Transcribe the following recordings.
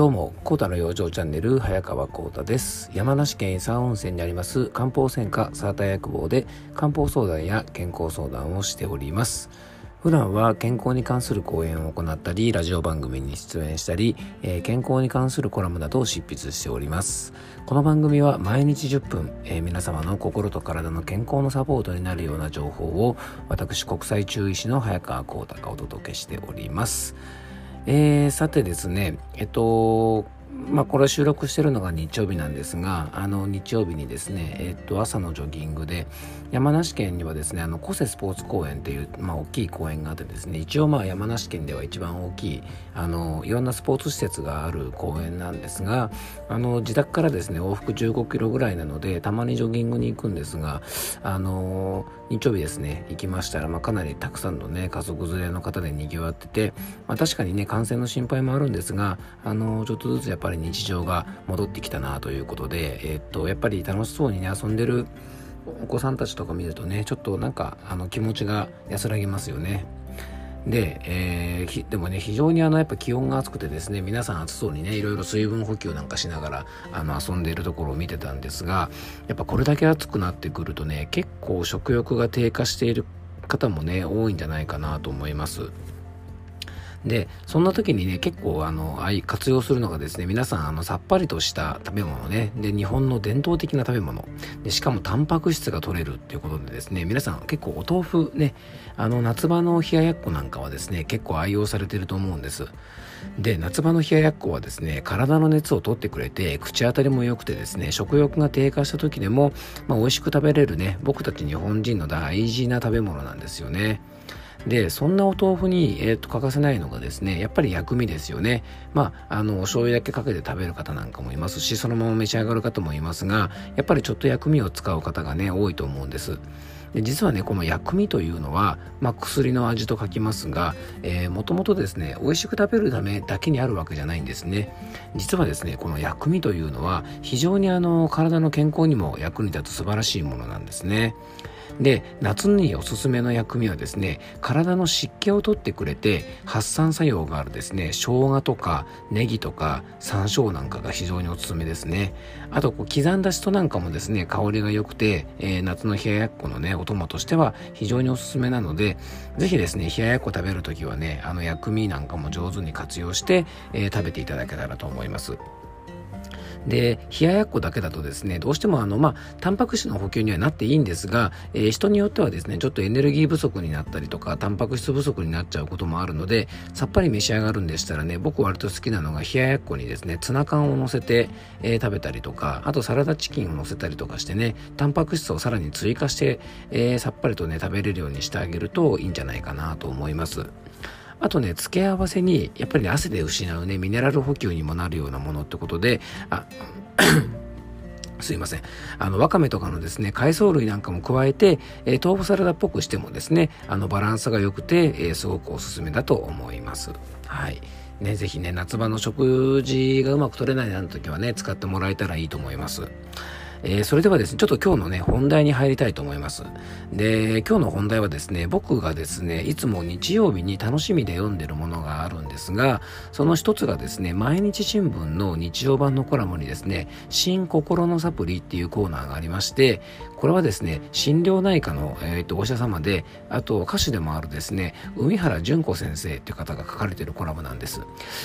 どうも、コータの養生チャンネル、早川コータです。山梨県伊佐温泉にあります漢方専科サーター薬房で漢方相談や健康相談をしております。普段は健康に関する講演を行ったり、ラジオ番組に出演したり、えー、健康に関するコラムなどを執筆しております。この番組は毎日10分、えー、皆様の心と体の健康のサポートになるような情報を、私国際中医師の早川幸太がお届けしております。えー、さてですね、えっと、まあ、これ収録してるのが日曜日なんですが、あの日曜日にですね、えっと、朝のジョギングで、山梨県にはですね、あの、小瀬スポーツ公園っていう、まあ、大きい公園があってですね、一応まあ、山梨県では一番大きい、あの、いろんなスポーツ施設がある公園なんですが、あの、自宅からですね、往復15キロぐらいなので、たまにジョギングに行くんですが、あの、日曜日ですね、行きましたら、まあ、かなりたくさんのね、家族連れの方で賑わってて、まあ、確かにね、感染の心配もあるんですが、あの、ちょっとずつやっぱり日常が戻ってきたなということで、えっと、やっぱり楽しそうにね、遊んでるお子さんたちとか見るとね、ちょっとなんか、あの、気持ちが安らぎますよね。で、えー、でもね、非常にあの、やっぱ気温が暑くてですね、皆さん暑そうにね、いろいろ水分補給なんかしながら、あの、遊んでいるところを見てたんですが、やっぱこれだけ暑くなってくるとね、結構食欲が低下している方もね、多いんじゃないかなと思います。で、そんな時にね、結構あの、あい活用するのがですね、皆さんあの、さっぱりとした食べ物ね、で、日本の伝統的な食べ物、で、しかもタンパク質が取れるっていうことでですね、皆さん結構お豆腐ね、あの、夏場の冷ややっこなんかはですね、結構愛用されてると思うんです。で、夏場の冷ややっこはですね、体の熱を取ってくれて、口当たりも良くてですね、食欲が低下した時でも、まあ、美味しく食べれるね、僕たち日本人の大事な食べ物なんですよね。でそんなお豆腐に、えーと、欠かせないのがですねやっぱり薬味ですよね。まああのお醤油だけかけて食べる方なんかもいますしそのまま召し上がる方もいますがやっぱりちょっと薬味を使う方がね多いと思うんです。で実はねこの薬味というのは、まあ、薬の味と書きますが、もともとですね美味しく食べるためだけにあるわけじゃないんですね。実はですねこの薬味というのは非常にあの体の健康にも役に立つ素晴らしいものなんですね。で夏におすすめの薬味はですね体の湿気を取ってくれて発散作用があるですね生姜とかネギとか山椒なんかが非常におすすめですね。あとこう刻んだシソなんかもですね香りが良くて、えー、夏の冷ややっこのねお供としては非常におすすめなのでぜひですね冷ややっこ食べるときはねあの薬味なんかも上手に活用して、えー、食べていただけたらと思います。で冷ややっこだけだとですねどうしてもあのまあタンパク質の補給にはなっていいんですが、えー、人によってはですねちょっとエネルギー不足になったりとかタンパク質不足になっちゃうこともあるのでさっぱり召し上がるんでしたらね僕割と好きなのが冷ややっこにですねツナ缶を乗せて、えー、食べたりとかあとサラダチキンを乗せたりとかしてねタンパク質をさらに追加して、えー、さっぱりとね食べれるようにしてあげるといいんじゃないかなと思います。あとね、付け合わせに、やっぱりね、汗で失うね、ミネラル補給にもなるようなものってことで、あ、すいません。あの、わかめとかのですね、海藻類なんかも加えて、えー、豆腐サラダっぽくしてもですね、あの、バランスが良くて、えー、すごくおすすめだと思います。はい。ね、ぜひね、夏場の食事がうまく取れないなんて時はね、使ってもらえたらいいと思います。えー、それではですね、ちょっと今日のね、本題に入りたいと思います。で、今日の本題はですね、僕がですね、いつも日曜日に楽しみで読んでるものがあるんですが、その一つがですね、毎日新聞の日曜版のコラムにですね、新心のサプリっていうコーナーがありまして、これはですね、心療内科の、えー、とお医者様で、あと歌手でもあるですね、海原淳子先生っていう方が書かれてるコラムなんです。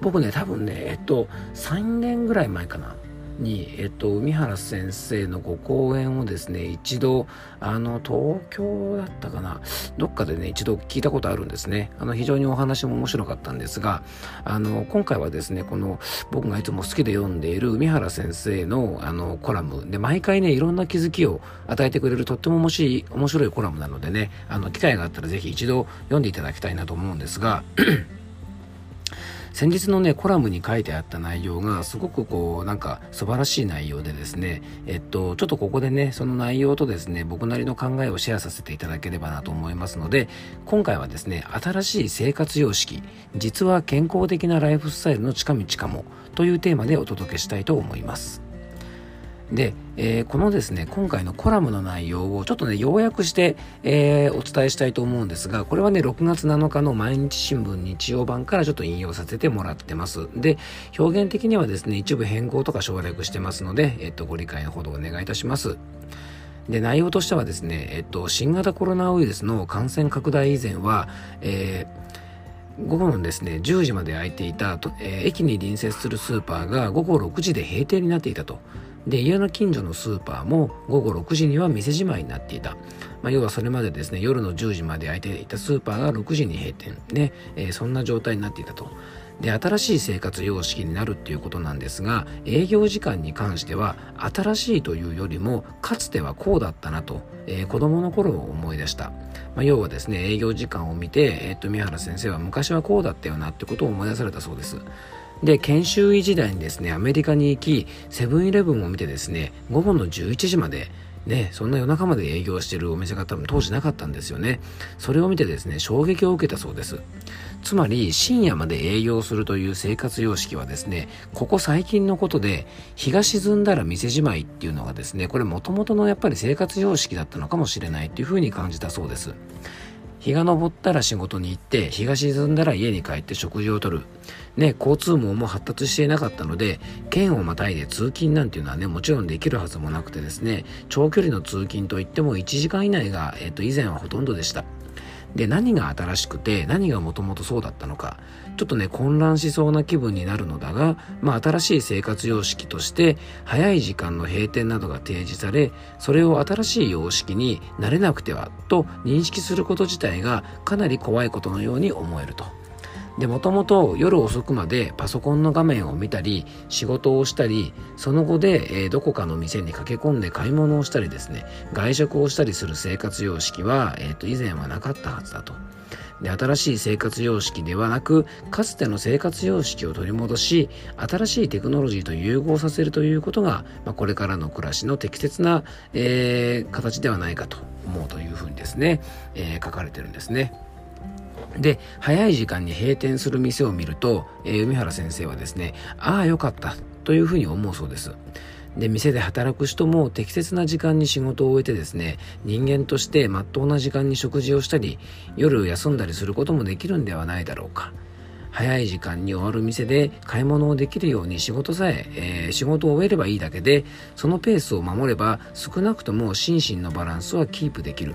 僕ね、多分ね、えっと、3年ぐらい前かな。に、えっと、海原先生のご講演をですね、一度、あの、東京だったかな、どっかでね、一度聞いたことあるんですね。あの、非常にお話も面白かったんですが、あの、今回はですね、この、僕がいつも好きで読んでいる海原先生の、あの、コラムで、毎回ね、いろんな気づきを与えてくれるとっても面白い、面白いコラムなのでね、あの、機会があったらぜひ一度読んでいただきたいなと思うんですが、先日のね、コラムに書いてあった内容が、すごくこう、なんか素晴らしい内容でですね、えっと、ちょっとここでね、その内容とですね、僕なりの考えをシェアさせていただければなと思いますので、今回はですね、新しい生活様式、実は健康的なライフスタイルの近道かも、というテーマでお届けしたいと思います。で、えー、このですね、今回のコラムの内容をちょっとね、要約して、えー、お伝えしたいと思うんですが、これはね、6月7日の毎日新聞日曜版からちょっと引用させてもらってます。で、表現的にはですね、一部変更とか省略してますので、えっと、ご理解のほどお願いいたします。で、内容としてはですね、えっと、新型コロナウイルスの感染拡大以前は、えー午後のですね、10時まで空いていた、えー、駅に隣接するスーパーが午後6時で閉店になっていたと。で、家の近所のスーパーも午後6時には店じまいになっていた。まあ、要はそれまでですね、夜の10時まで空いていたスーパーが6時に閉店で、えー、そんな状態になっていたと。で新しい生活様式になるっていうことなんですが営業時間に関しては新しいというよりもかつてはこうだったなと、えー、子供の頃を思い出した、まあ、要はですね営業時間を見て、えー、っと宮原先生は昔はこうだったよなってことを思い出されたそうですで研修医時代にですねアメリカに行きセブンイレブンを見てですね午後の11時までね、そんな夜中まで営業してるお店が多分当時なかったんですよね。それを見てですね、衝撃を受けたそうです。つまり深夜まで営業するという生活様式はですね、ここ最近のことで、日が沈んだら店じまいっていうのがですね、これもともとのやっぱり生活様式だったのかもしれないっていうふうに感じたそうです。日が昇ったら仕事に行って、日が沈んだら家に帰って食事をとる。ね、交通網も発達していなかったので、県をまたいで通勤なんていうのはね、もちろんできるはずもなくてですね、長距離の通勤といっても1時間以内が、えっと、以前はほとんどでした。で何が新しくて何がもともとそうだったのかちょっとね混乱しそうな気分になるのだが、まあ、新しい生活様式として早い時間の閉店などが提示されそれを新しい様式になれなくてはと認識すること自体がかなり怖いことのように思えると。で、もともと夜遅くまでパソコンの画面を見たり、仕事をしたり、その後で、えー、どこかの店に駆け込んで買い物をしたりですね、外食をしたりする生活様式は、えっ、ー、と、以前はなかったはずだと。で、新しい生活様式ではなく、かつての生活様式を取り戻し、新しいテクノロジーと融合させるということが、まあ、これからの暮らしの適切な、えー、形ではないかと思うというふうにですね、え、書かれてるんですね。で、早い時間に閉店する店を見ると、えー、海原先生はですね、ああ、よかったというふうに思うそうです。で、店で働く人も適切な時間に仕事を終えてですね、人間として真っ当な時間に食事をしたり、夜休んだりすることもできるんではないだろうか。早い時間に終わる店で買い物をできるように仕事さええー、仕事を終えればいいだけで、そのペースを守れば少なくとも心身のバランスはキープできる。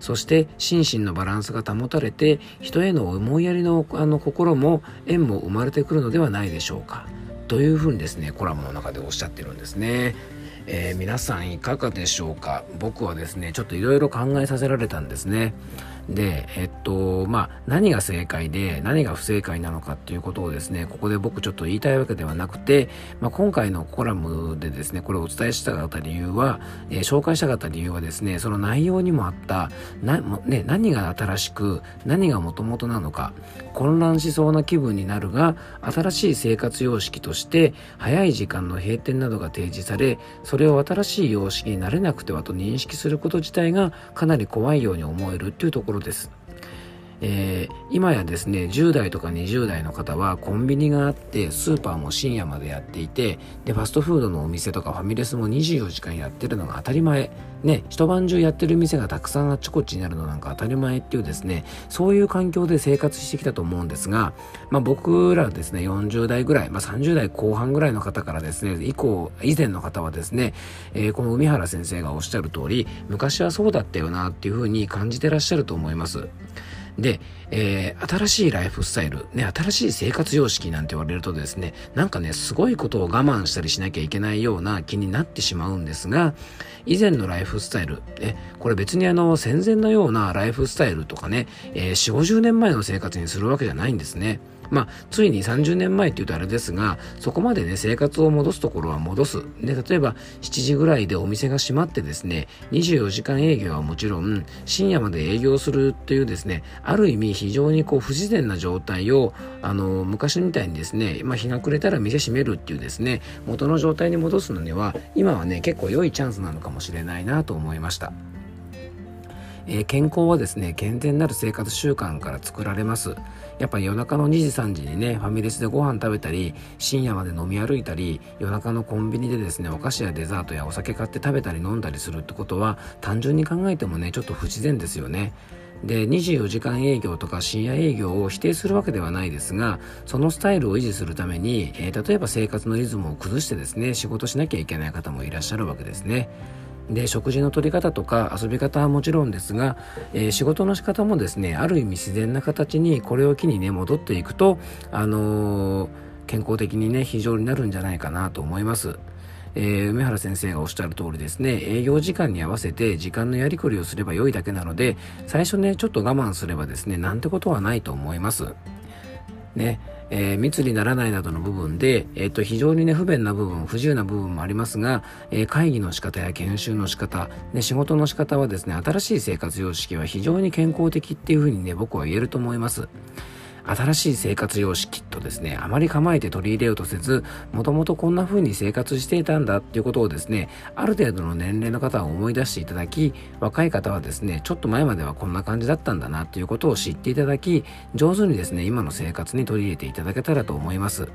そして心身のバランスが保たれて人への思いやりのあの心も縁も生まれてくるのではないでしょうかというふうにですねコラムの中でおっしゃってるんですね。えー、皆さんいかがでしょうか僕はですねちょっといろいろ考えさせられたんですね。で、えっと、まあ、何が正解で何が不正解なのかっていうことをですね、ここで僕ちょっと言いたいわけではなくて、まあ、今回のコラムでですね、これをお伝えしたかった理由は、えー、紹介したかった理由はですね、その内容にもあった、な、ね、何が新しく、何が元々なのか、混乱しそうな気分になるが、新しい生活様式として、早い時間の閉店などが提示され、それを新しい様式になれなくてはと認識すること自体がかなり怖いように思えるっていうところろです。えー、今やですね10代とか20代の方はコンビニがあってスーパーも深夜までやっていてでファストフードのお店とかファミレスも24時間やってるのが当たり前ね一晩中やってる店がたくさんあっちこっちになるのなんか当たり前っていうですねそういう環境で生活してきたと思うんですが、まあ、僕らですね40代ぐらい、まあ、30代後半ぐらいの方からですね以降以前の方はですね、えー、この海原先生がおっしゃる通り昔はそうだったよなっていうふうに感じてらっしゃると思います。で、えー、新しいライフスタイル、ね、新しい生活様式なんて言われるとですね、なんかね、すごいことを我慢したりしなきゃいけないような気になってしまうんですが、以前のライフスタイル、ね、これ別にあの、戦前のようなライフスタイルとかね、えー、4、50年前の生活にするわけじゃないんですね。まあ、ついに30年前って言うとあれですが、そこまでね、生活を戻すところは戻す。で、例えば、7時ぐらいでお店が閉まってですね、24時間営業はもちろん、深夜まで営業するっていうですね、ある意味非常にこう不自然な状態を、あの、昔みたいにですね、まあ、日が暮れたら店閉めるっていうですね、元の状態に戻すのには、今はね、結構良いチャンスなのかもしれないなと思いました。えー、健康はですね健全なる生活習慣から作られます。やっぱ夜中の2時3時にねファミレスでご飯食べたり深夜まで飲み歩いたり夜中のコンビニでですねお菓子やデザートやお酒買って食べたり飲んだりするってことは単純に考えてもねちょっと不自然ですよね。で24時間営業とか深夜営業を否定するわけではないですがそのスタイルを維持するために、えー、例えば生活のリズムを崩してですね仕事しなきゃいけない方もいらっしゃるわけですね。で食事の取り方とか遊び方はもちろんですが、えー、仕事の仕方もですねある意味自然な形にこれを機にね戻っていくとあのー、健康的にね非常になるんじゃないかなと思います。えー、梅原先生がおっしゃる通りですね営業時間に合わせて時間のやりくりをすれば良いだけなので最初ねちょっと我慢すればですねなんてことはないと思います。ねえー、密にならないなどの部分で、えー、と非常にね不便な部分不自由な部分もありますが、えー、会議の仕方や研修の仕方、ね、仕事の仕方はですね新しい生活様式は非常に健康的っていうふうにね僕は言えると思います。新しい生活様式とですね、あまり構えて取り入れようとせず、もともとこんな風に生活していたんだっていうことをですね、ある程度の年齢の方は思い出していただき、若い方はですね、ちょっと前まではこんな感じだったんだなっていうことを知っていただき、上手にですね、今の生活に取り入れていただけたらと思います。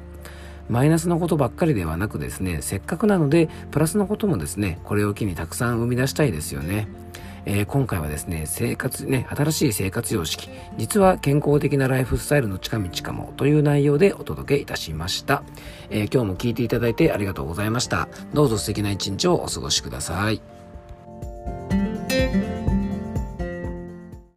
マイナスのことばっかりではなくですね、せっかくなので、プラスのこともですね、これを機にたくさん生み出したいですよね。えー、今回はですね、生活、ね、新しい生活様式、実は健康的なライフスタイルの近道かもという内容でお届けいたしました。えー、今日も聞いていただいてありがとうございました。どうぞ素敵な一日をお過ごしください。